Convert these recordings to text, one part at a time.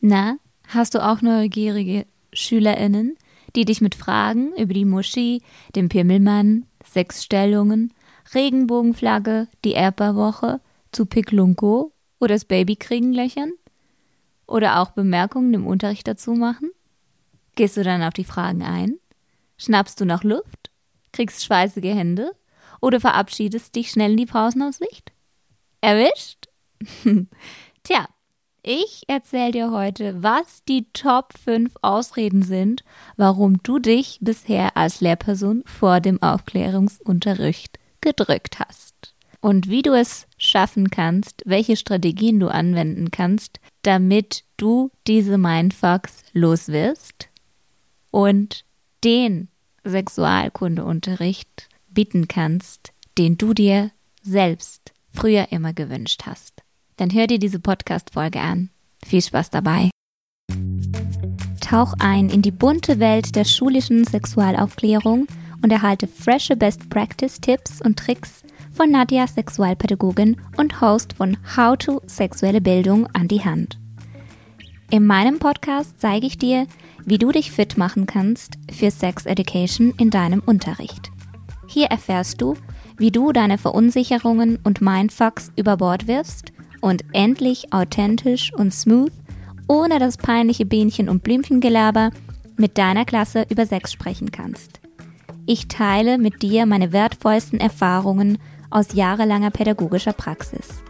Na, hast du auch neugierige SchülerInnen, die dich mit Fragen über die Muschi, den Pimmelmann, Sexstellungen, Regenbogenflagge, die Erdbeerwoche, zu Piklunko oder das Babykriegen löchern? Oder auch Bemerkungen im Unterricht dazu machen? Gehst du dann auf die Fragen ein? Schnappst du nach Luft? Kriegst schweißige Hände? Oder verabschiedest dich schnell in die Pausenaufsicht? Erwischt? Tja, ich erzähle dir heute, was die Top 5 Ausreden sind, warum du dich bisher als Lehrperson vor dem Aufklärungsunterricht gedrückt hast. Und wie du es schaffen kannst, welche Strategien du anwenden kannst, damit du diese Mindfucks loswirst und den Sexualkundeunterricht bieten kannst, den du dir selbst früher immer gewünscht hast. Dann hör dir diese Podcast-Folge an. Viel Spaß dabei. Tauch ein in die bunte Welt der schulischen Sexualaufklärung und erhalte frische Best Practice Tipps und Tricks von Nadja, Sexualpädagogin und Host von How to Sexuelle Bildung an die Hand. In meinem Podcast zeige ich dir, wie du dich fit machen kannst für Sex Education in deinem Unterricht. Hier erfährst du, wie du deine Verunsicherungen und Mindfucks über Bord wirfst und endlich authentisch und smooth, ohne das peinliche Bienchen- und Blümchengelaber, mit deiner Klasse über Sex sprechen kannst. Ich teile mit dir meine wertvollsten Erfahrungen aus jahrelanger pädagogischer Praxis.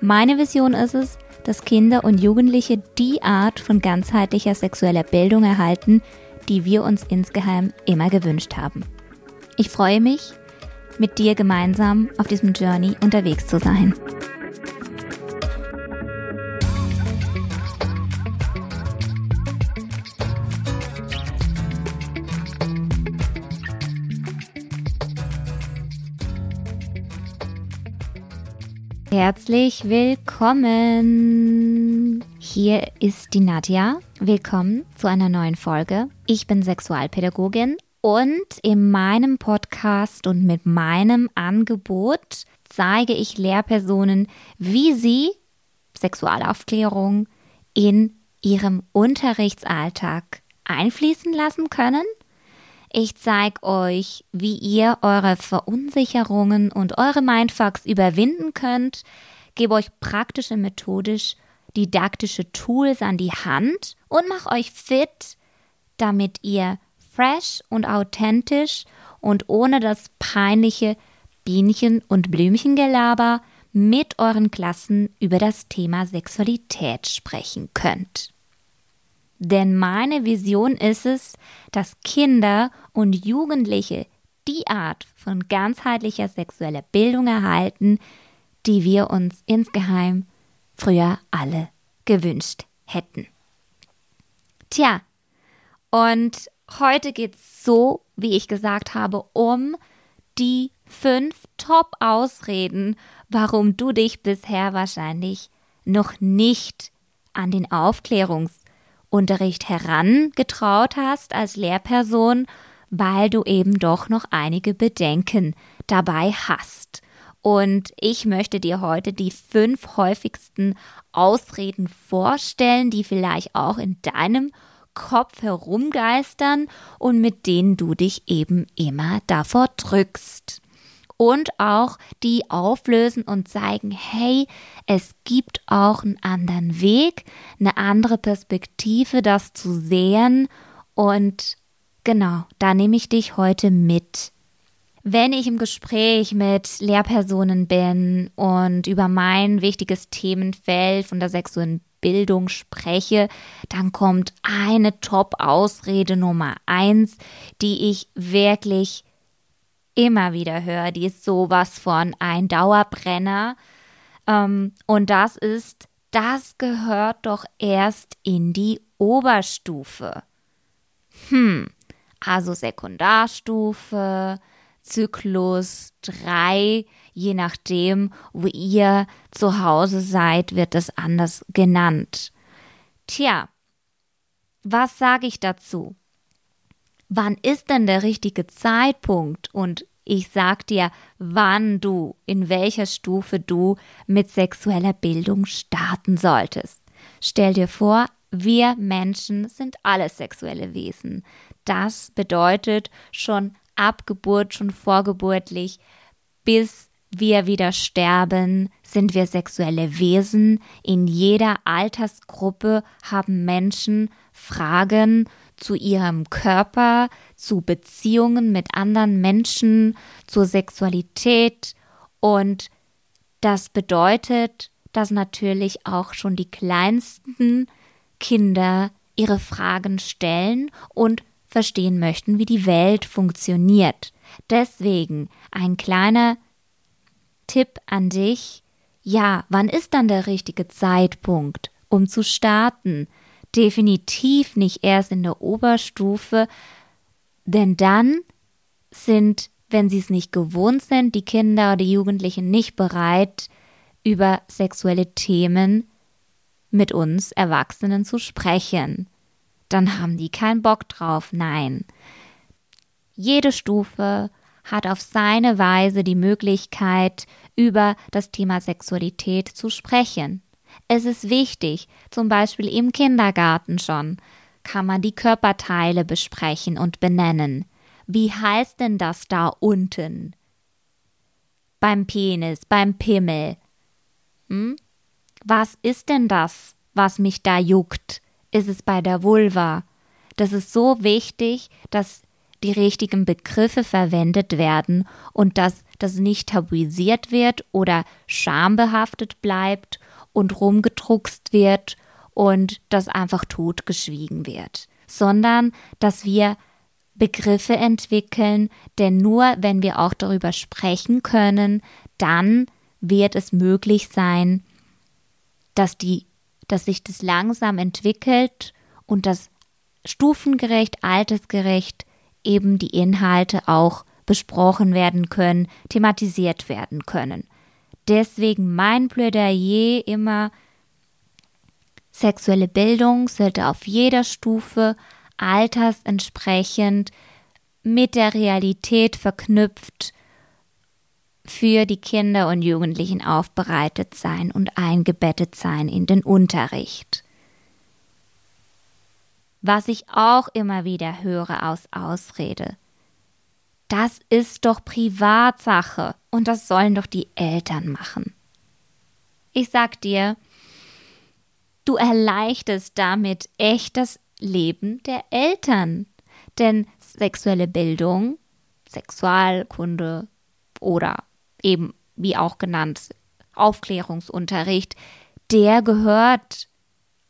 Meine Vision ist es, dass Kinder und Jugendliche die Art von ganzheitlicher sexueller Bildung erhalten, die wir uns insgeheim immer gewünscht haben. Ich freue mich, mit dir gemeinsam auf diesem Journey unterwegs zu sein. Herzlich willkommen. Hier ist die Nadja. Willkommen zu einer neuen Folge. Ich bin Sexualpädagogin und in meinem Podcast und mit meinem Angebot zeige ich Lehrpersonen, wie sie Sexualaufklärung in ihrem Unterrichtsalltag einfließen lassen können ich zeige euch, wie ihr eure Verunsicherungen und eure Mindfucks überwinden könnt, gebe euch praktische, methodisch didaktische Tools an die Hand und mache euch fit, damit ihr fresh und authentisch und ohne das peinliche Bienchen- und Blümchengelaber mit euren Klassen über das Thema Sexualität sprechen könnt. Denn meine Vision ist es, dass Kinder und Jugendliche die Art von ganzheitlicher sexueller Bildung erhalten, die wir uns insgeheim früher alle gewünscht hätten. Tja, und heute geht es so, wie ich gesagt habe, um die fünf Top-Ausreden, warum du dich bisher wahrscheinlich noch nicht an den Aufklärungs- Unterricht herangetraut hast als Lehrperson, weil du eben doch noch einige Bedenken dabei hast. Und ich möchte dir heute die fünf häufigsten Ausreden vorstellen, die vielleicht auch in deinem Kopf herumgeistern und mit denen du dich eben immer davor drückst und auch die auflösen und zeigen, hey, es gibt auch einen anderen Weg, eine andere Perspektive, das zu sehen und genau, da nehme ich dich heute mit. Wenn ich im Gespräch mit Lehrpersonen bin und über mein wichtiges Themenfeld von der sexuellen Bildung spreche, dann kommt eine Top-Ausrede Nummer eins, die ich wirklich immer wieder höre, die ist sowas von ein Dauerbrenner. Ähm, und das ist, das gehört doch erst in die Oberstufe. Hm, also Sekundarstufe, Zyklus 3, je nachdem, wo ihr zu Hause seid, wird es anders genannt. Tja, was sage ich dazu? Wann ist denn der richtige Zeitpunkt und ich sag dir, wann du, in welcher Stufe du mit sexueller Bildung starten solltest. Stell dir vor, wir Menschen sind alle sexuelle Wesen. Das bedeutet schon ab Geburt, schon vorgeburtlich, bis wir wieder sterben, sind wir sexuelle Wesen. In jeder Altersgruppe haben Menschen Fragen zu ihrem Körper, zu Beziehungen mit anderen Menschen, zur Sexualität und das bedeutet, dass natürlich auch schon die kleinsten Kinder ihre Fragen stellen und verstehen möchten, wie die Welt funktioniert. Deswegen ein kleiner Tipp an dich. Ja, wann ist dann der richtige Zeitpunkt, um zu starten? Definitiv nicht erst in der Oberstufe, denn dann sind, wenn sie es nicht gewohnt sind, die Kinder oder Jugendlichen nicht bereit, über sexuelle Themen mit uns Erwachsenen zu sprechen. Dann haben die keinen Bock drauf. Nein. Jede Stufe hat auf seine Weise die Möglichkeit, über das Thema Sexualität zu sprechen. Es ist wichtig, zum Beispiel im Kindergarten schon, kann man die Körperteile besprechen und benennen. Wie heißt denn das da unten? Beim Penis, beim Pimmel. Hm? Was ist denn das, was mich da juckt? Ist es bei der Vulva? Das ist so wichtig, dass die richtigen Begriffe verwendet werden und dass das nicht tabuisiert wird oder schambehaftet bleibt und rumgedruckst wird und das einfach totgeschwiegen wird, sondern dass wir Begriffe entwickeln, denn nur wenn wir auch darüber sprechen können, dann wird es möglich sein, dass die, dass sich das langsam entwickelt und dass stufengerecht, altersgerecht eben die Inhalte auch besprochen werden können, thematisiert werden können. Deswegen mein Plädoyer immer, sexuelle Bildung sollte auf jeder Stufe altersentsprechend mit der Realität verknüpft für die Kinder und Jugendlichen aufbereitet sein und eingebettet sein in den Unterricht. Was ich auch immer wieder höre aus Ausrede. Das ist doch Privatsache und das sollen doch die Eltern machen. Ich sag dir, du erleichterst damit echt das Leben der Eltern. Denn sexuelle Bildung, Sexualkunde oder eben wie auch genannt Aufklärungsunterricht, der gehört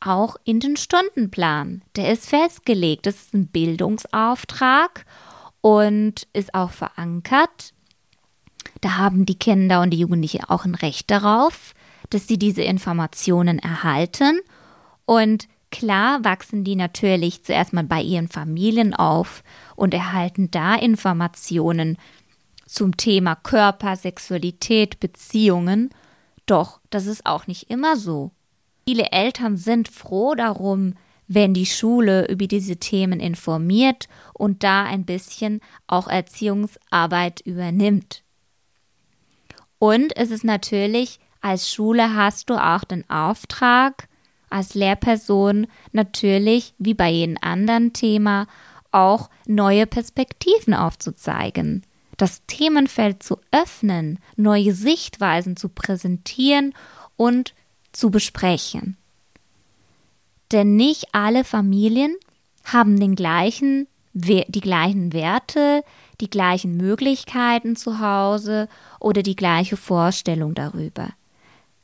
auch in den Stundenplan. Der ist festgelegt. Das ist ein Bildungsauftrag und ist auch verankert. Da haben die Kinder und die Jugendlichen auch ein Recht darauf, dass sie diese Informationen erhalten. Und klar wachsen die natürlich zuerst mal bei ihren Familien auf und erhalten da Informationen zum Thema Körper, Sexualität, Beziehungen. Doch das ist auch nicht immer so. Viele Eltern sind froh darum, wenn die Schule über diese Themen informiert und da ein bisschen auch Erziehungsarbeit übernimmt. Und es ist natürlich, als Schule hast du auch den Auftrag, als Lehrperson natürlich, wie bei jedem anderen Thema, auch neue Perspektiven aufzuzeigen das Themenfeld zu öffnen, neue Sichtweisen zu präsentieren und zu besprechen. Denn nicht alle Familien haben den gleichen, die gleichen Werte, die gleichen Möglichkeiten zu Hause oder die gleiche Vorstellung darüber.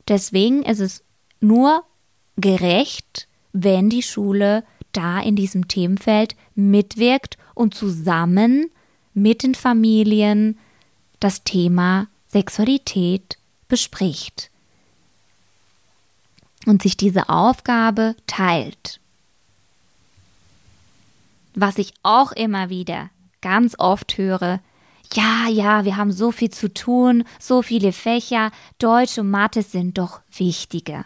Deswegen ist es nur gerecht, wenn die Schule da in diesem Themenfeld mitwirkt und zusammen mit den Familien das Thema Sexualität bespricht und sich diese Aufgabe teilt. Was ich auch immer wieder ganz oft höre, ja, ja, wir haben so viel zu tun, so viele Fächer, Deutsch und Mathe sind doch wichtiger.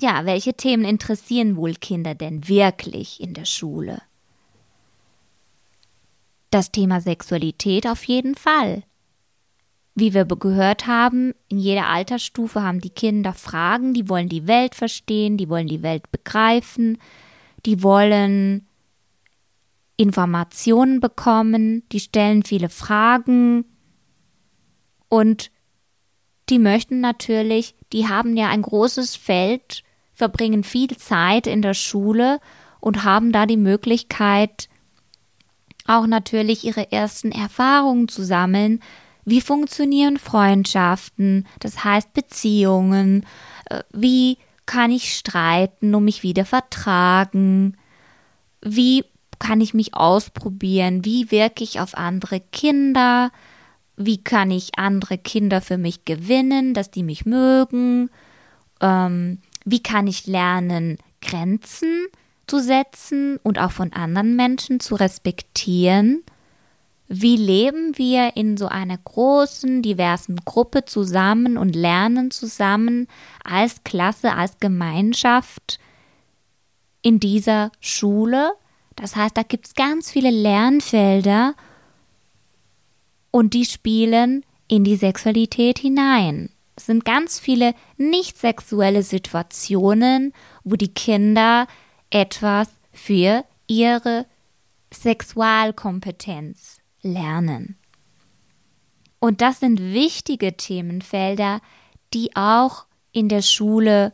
Ja, welche Themen interessieren wohl Kinder denn wirklich in der Schule? Das Thema Sexualität auf jeden Fall. wie wir gehört haben, in jeder Altersstufe haben die Kinder Fragen, die wollen die Welt verstehen, die wollen die Welt begreifen, die wollen Informationen bekommen, die stellen viele Fragen und die möchten natürlich, die haben ja ein großes Feld, verbringen viel Zeit in der Schule und haben da die Möglichkeit, auch natürlich ihre ersten Erfahrungen zu sammeln. Wie funktionieren Freundschaften, das heißt Beziehungen, äh, wie kann ich streiten und mich wieder vertragen, wie kann ich mich ausprobieren, wie wirke ich auf andere Kinder, wie kann ich andere Kinder für mich gewinnen, dass die mich mögen, ähm, wie kann ich lernen, Grenzen zu setzen und auch von anderen Menschen zu respektieren? Wie leben wir in so einer großen, diversen Gruppe zusammen und lernen zusammen als Klasse, als Gemeinschaft in dieser Schule? Das heißt, da gibt es ganz viele Lernfelder und die spielen in die Sexualität hinein. Es sind ganz viele nicht sexuelle Situationen, wo die Kinder etwas für ihre Sexualkompetenz lernen. Und das sind wichtige Themenfelder, die auch in der Schule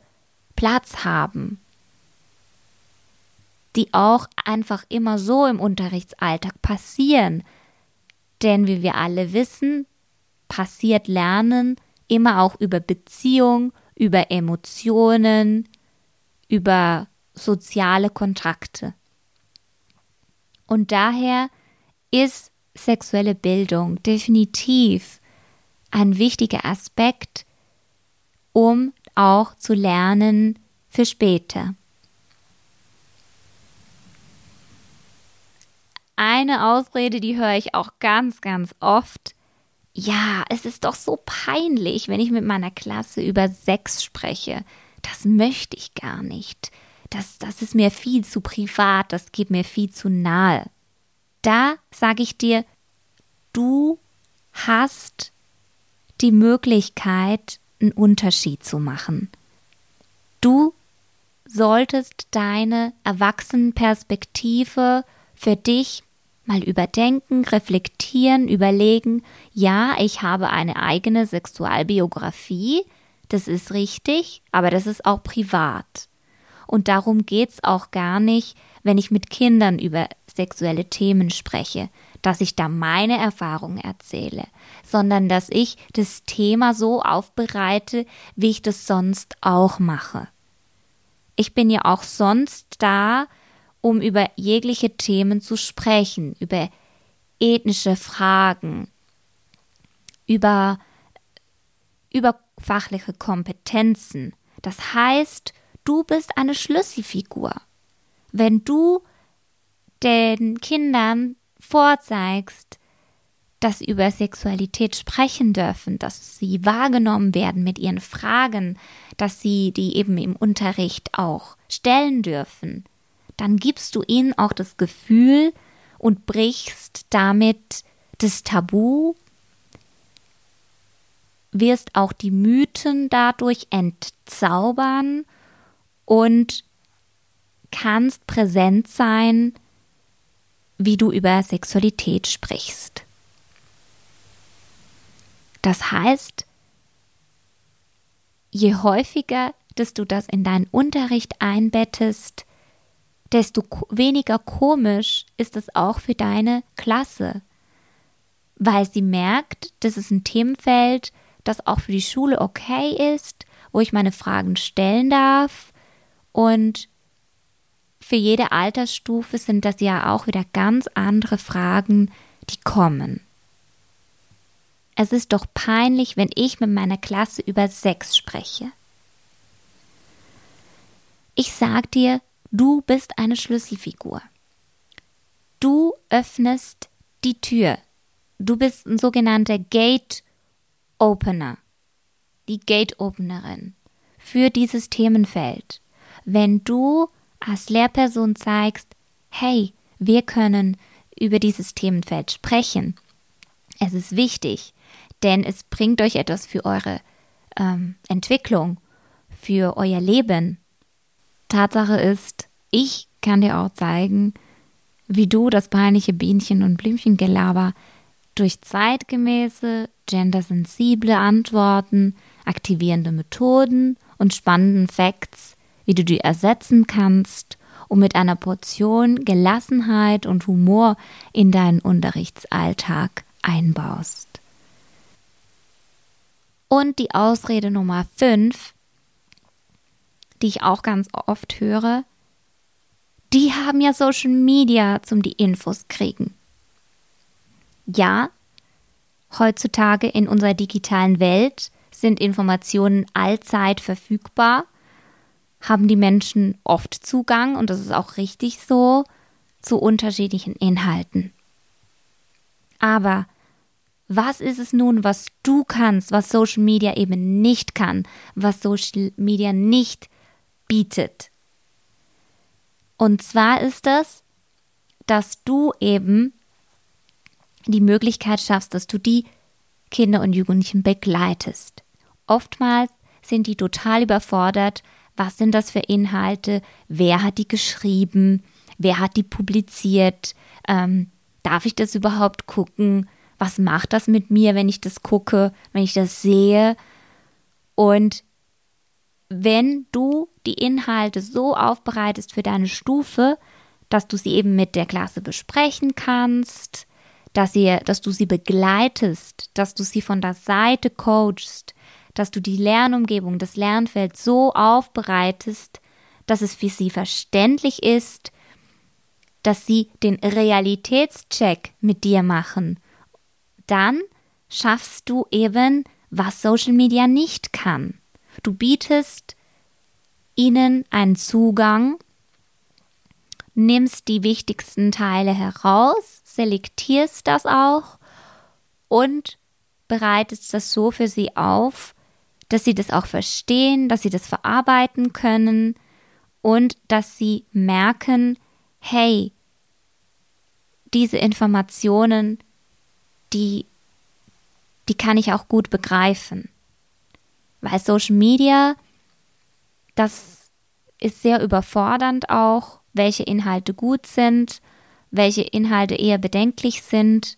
Platz haben, die auch einfach immer so im Unterrichtsalltag passieren. Denn wie wir alle wissen, passiert Lernen immer auch über Beziehung, über Emotionen, über soziale Kontakte. Und daher ist sexuelle Bildung definitiv ein wichtiger Aspekt, um auch zu lernen für später. Eine Ausrede, die höre ich auch ganz, ganz oft. Ja, es ist doch so peinlich, wenn ich mit meiner Klasse über Sex spreche. Das möchte ich gar nicht das, das ist mir viel zu privat, das geht mir viel zu nahe. Da sage ich dir, du hast die Möglichkeit, einen Unterschied zu machen. Du solltest deine Erwachsenenperspektive für dich mal überdenken, reflektieren, überlegen, ja, ich habe eine eigene Sexualbiografie, das ist richtig, aber das ist auch privat. Und darum geht's auch gar nicht, wenn ich mit Kindern über sexuelle Themen spreche, dass ich da meine Erfahrungen erzähle, sondern dass ich das Thema so aufbereite, wie ich das sonst auch mache. Ich bin ja auch sonst da, um über jegliche Themen zu sprechen, über ethnische Fragen, über, über fachliche Kompetenzen. Das heißt, du bist eine Schlüsselfigur. Wenn du den Kindern vorzeigst, dass sie über Sexualität sprechen dürfen, dass sie wahrgenommen werden mit ihren Fragen, dass sie die eben im Unterricht auch stellen dürfen, dann gibst du ihnen auch das Gefühl und brichst damit das Tabu, wirst auch die Mythen dadurch entzaubern und kannst präsent sein, wie du über Sexualität sprichst. Das heißt, je häufiger, dass du das in deinen Unterricht einbettest, desto weniger komisch ist es auch für deine Klasse, weil sie merkt, das ist ein Themenfeld, das auch für die Schule okay ist, wo ich meine Fragen stellen darf und für jede Altersstufe sind das ja auch wieder ganz andere Fragen, die kommen. Es ist doch peinlich, wenn ich mit meiner Klasse über Sex spreche. Ich sag dir, du bist eine Schlüsselfigur. Du öffnest die Tür. Du bist ein sogenannter Gate Opener. Die Gate Openerin für dieses Themenfeld wenn du als Lehrperson zeigst, hey, wir können über dieses Themenfeld sprechen. Es ist wichtig, denn es bringt euch etwas für eure ähm, Entwicklung, für euer Leben. Tatsache ist, ich kann dir auch zeigen, wie du das peinliche Bienchen- und Blümchengelaber durch zeitgemäße, gendersensible Antworten, aktivierende Methoden und spannenden Facts, wie du die ersetzen kannst und mit einer Portion Gelassenheit und Humor in deinen Unterrichtsalltag einbaust. Und die Ausrede Nummer 5, die ich auch ganz oft höre, die haben ja Social Media zum die Infos kriegen. Ja, heutzutage in unserer digitalen Welt sind Informationen allzeit verfügbar, haben die Menschen oft Zugang, und das ist auch richtig so, zu unterschiedlichen Inhalten. Aber was ist es nun, was du kannst, was Social Media eben nicht kann, was Social Media nicht bietet? Und zwar ist es, dass du eben die Möglichkeit schaffst, dass du die Kinder und Jugendlichen begleitest. Oftmals sind die total überfordert. Was sind das für Inhalte? Wer hat die geschrieben? Wer hat die publiziert? Ähm, darf ich das überhaupt gucken? Was macht das mit mir, wenn ich das gucke, wenn ich das sehe? Und wenn du die Inhalte so aufbereitest für deine Stufe, dass du sie eben mit der Klasse besprechen kannst, dass, ihr, dass du sie begleitest, dass du sie von der Seite coachst, dass du die Lernumgebung, das Lernfeld so aufbereitest, dass es für sie verständlich ist, dass sie den Realitätscheck mit dir machen. Dann schaffst du eben, was Social Media nicht kann. Du bietest ihnen einen Zugang, nimmst die wichtigsten Teile heraus, selektierst das auch und bereitest das so für sie auf, dass sie das auch verstehen, dass sie das verarbeiten können und dass sie merken, hey, diese Informationen, die, die kann ich auch gut begreifen. Weil Social Media, das ist sehr überfordernd auch, welche Inhalte gut sind, welche Inhalte eher bedenklich sind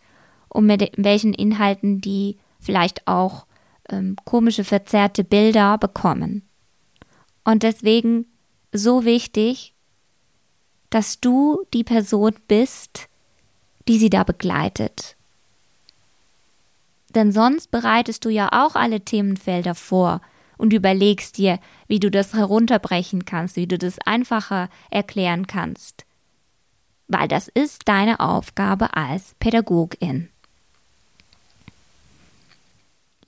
und mit welchen Inhalten die vielleicht auch ähm, komische, verzerrte Bilder bekommen. Und deswegen so wichtig, dass du die Person bist, die sie da begleitet. Denn sonst bereitest du ja auch alle Themenfelder vor und überlegst dir, wie du das herunterbrechen kannst, wie du das einfacher erklären kannst. Weil das ist deine Aufgabe als Pädagogin.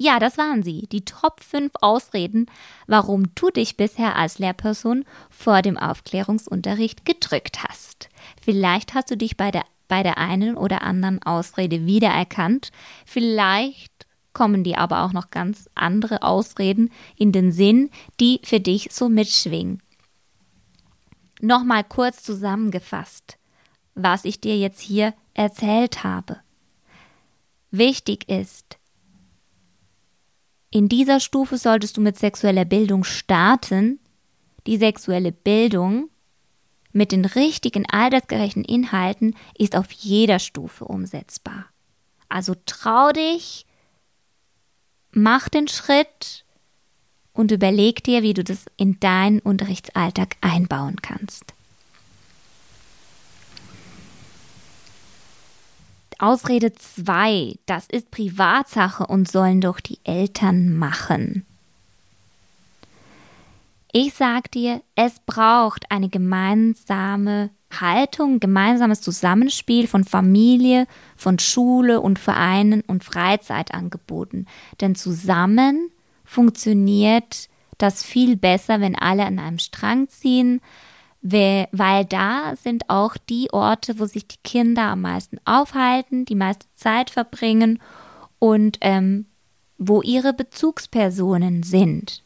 Ja, das waren sie, die Top 5 Ausreden, warum du dich bisher als Lehrperson vor dem Aufklärungsunterricht gedrückt hast. Vielleicht hast du dich bei der, bei der einen oder anderen Ausrede wiedererkannt, vielleicht kommen dir aber auch noch ganz andere Ausreden in den Sinn, die für dich so mitschwingen. Nochmal kurz zusammengefasst, was ich dir jetzt hier erzählt habe. Wichtig ist, in dieser Stufe solltest du mit sexueller Bildung starten. Die sexuelle Bildung mit den richtigen altersgerechten Inhalten ist auf jeder Stufe umsetzbar. Also trau dich, mach den Schritt und überleg dir, wie du das in deinen Unterrichtsalltag einbauen kannst. Ausrede 2, das ist Privatsache und sollen doch die Eltern machen. Ich sag dir, es braucht eine gemeinsame Haltung, gemeinsames Zusammenspiel von Familie, von Schule und Vereinen und Freizeitangeboten. Denn zusammen funktioniert das viel besser, wenn alle an einem Strang ziehen, weil da sind auch die Orte, wo sich die Kinder am meisten aufhalten, die meiste Zeit verbringen und ähm, wo ihre Bezugspersonen sind.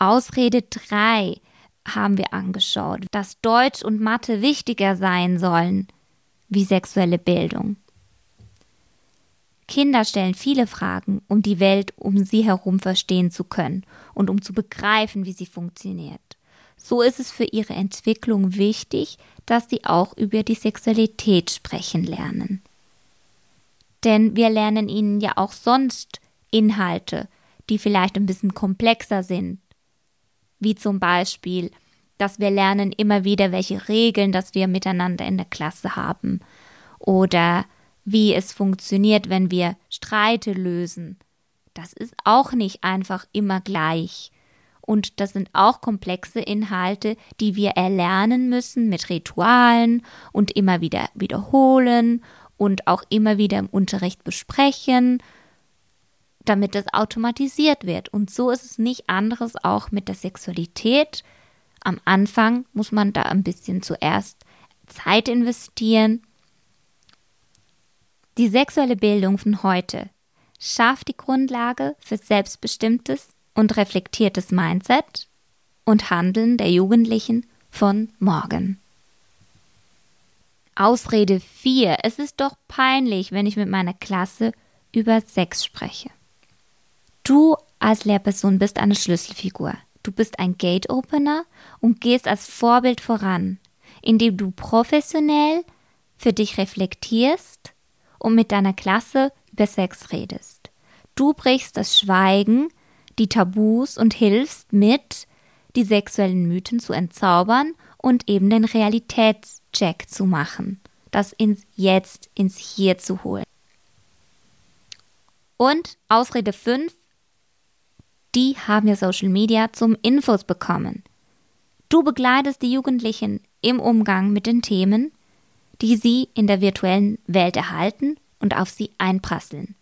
Ausrede 3 haben wir angeschaut, dass Deutsch und Mathe wichtiger sein sollen wie sexuelle Bildung. Kinder stellen viele Fragen, um die Welt um sie herum verstehen zu können und um zu begreifen, wie sie funktioniert. So ist es für ihre Entwicklung wichtig, dass sie auch über die Sexualität sprechen lernen. Denn wir lernen ihnen ja auch sonst Inhalte, die vielleicht ein bisschen komplexer sind. Wie zum Beispiel, dass wir lernen immer wieder, welche Regeln, dass wir miteinander in der Klasse haben. Oder wie es funktioniert, wenn wir Streite lösen. Das ist auch nicht einfach immer gleich. Und das sind auch komplexe Inhalte, die wir erlernen müssen mit Ritualen und immer wieder wiederholen und auch immer wieder im Unterricht besprechen, damit das automatisiert wird. Und so ist es nicht anderes auch mit der Sexualität. Am Anfang muss man da ein bisschen zuerst Zeit investieren die sexuelle Bildung von heute schafft die Grundlage für selbstbestimmtes und reflektiertes Mindset und Handeln der Jugendlichen von morgen. Ausrede 4. Es ist doch peinlich, wenn ich mit meiner Klasse über Sex spreche. Du als Lehrperson bist eine Schlüsselfigur. Du bist ein Gate-Opener und gehst als Vorbild voran, indem du professionell für dich reflektierst und mit deiner Klasse über Sex redest. Du brichst das Schweigen, die Tabus und hilfst mit, die sexuellen Mythen zu entzaubern und eben den Realitätscheck zu machen, das ins Jetzt, ins Hier zu holen. Und Ausrede 5, die haben wir Social Media zum Infos bekommen. Du begleitest die Jugendlichen im Umgang mit den Themen, die sie in der virtuellen Welt erhalten und auf sie einprasseln.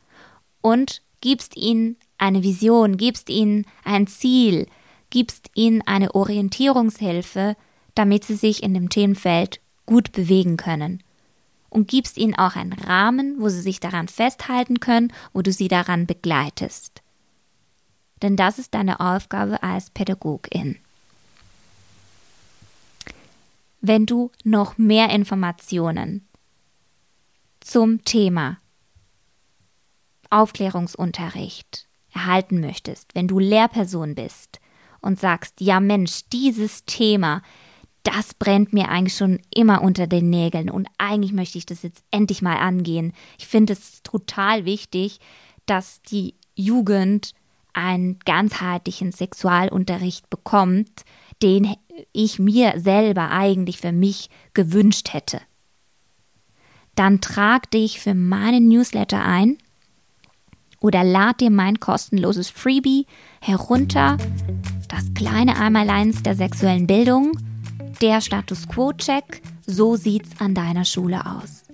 Und gibst ihnen eine Vision, gibst ihnen ein Ziel, gibst ihnen eine Orientierungshilfe, damit sie sich in dem Themenfeld gut bewegen können. Und gibst ihnen auch einen Rahmen, wo sie sich daran festhalten können, wo du sie daran begleitest. Denn das ist deine Aufgabe als Pädagogin. Wenn du noch mehr Informationen zum Thema Aufklärungsunterricht erhalten möchtest, wenn du Lehrperson bist und sagst, ja Mensch, dieses Thema, das brennt mir eigentlich schon immer unter den Nägeln und eigentlich möchte ich das jetzt endlich mal angehen. Ich finde es total wichtig, dass die Jugend einen ganzheitlichen Sexualunterricht bekommt, den ich mir selber eigentlich für mich gewünscht hätte. Dann trag dich für meinen Newsletter ein oder lad dir mein kostenloses Freebie herunter, das kleine Einmaleins der sexuellen Bildung, der Status Quo-Check, so sieht's an deiner Schule aus.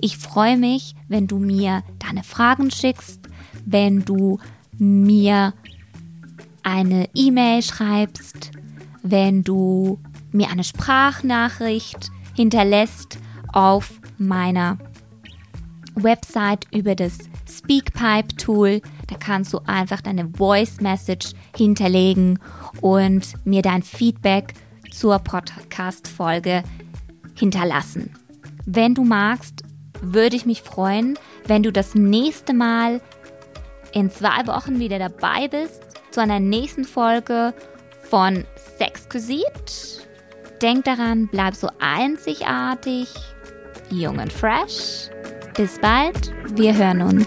Ich freue mich, wenn du mir deine Fragen schickst, wenn du mir eine E-Mail schreibst, wenn du mir eine Sprachnachricht hinterlässt auf meiner Website über das Speakpipe-Tool. Da kannst du einfach deine Voice Message hinterlegen und mir dein Feedback zur Podcast-Folge hinterlassen. Wenn du magst, würde ich mich freuen, wenn du das nächste Mal in zwei Wochen wieder dabei bist zu einer nächsten Folge von Sexquisite. Denk daran, bleib so einzigartig, jung und fresh. Bis bald, wir hören uns.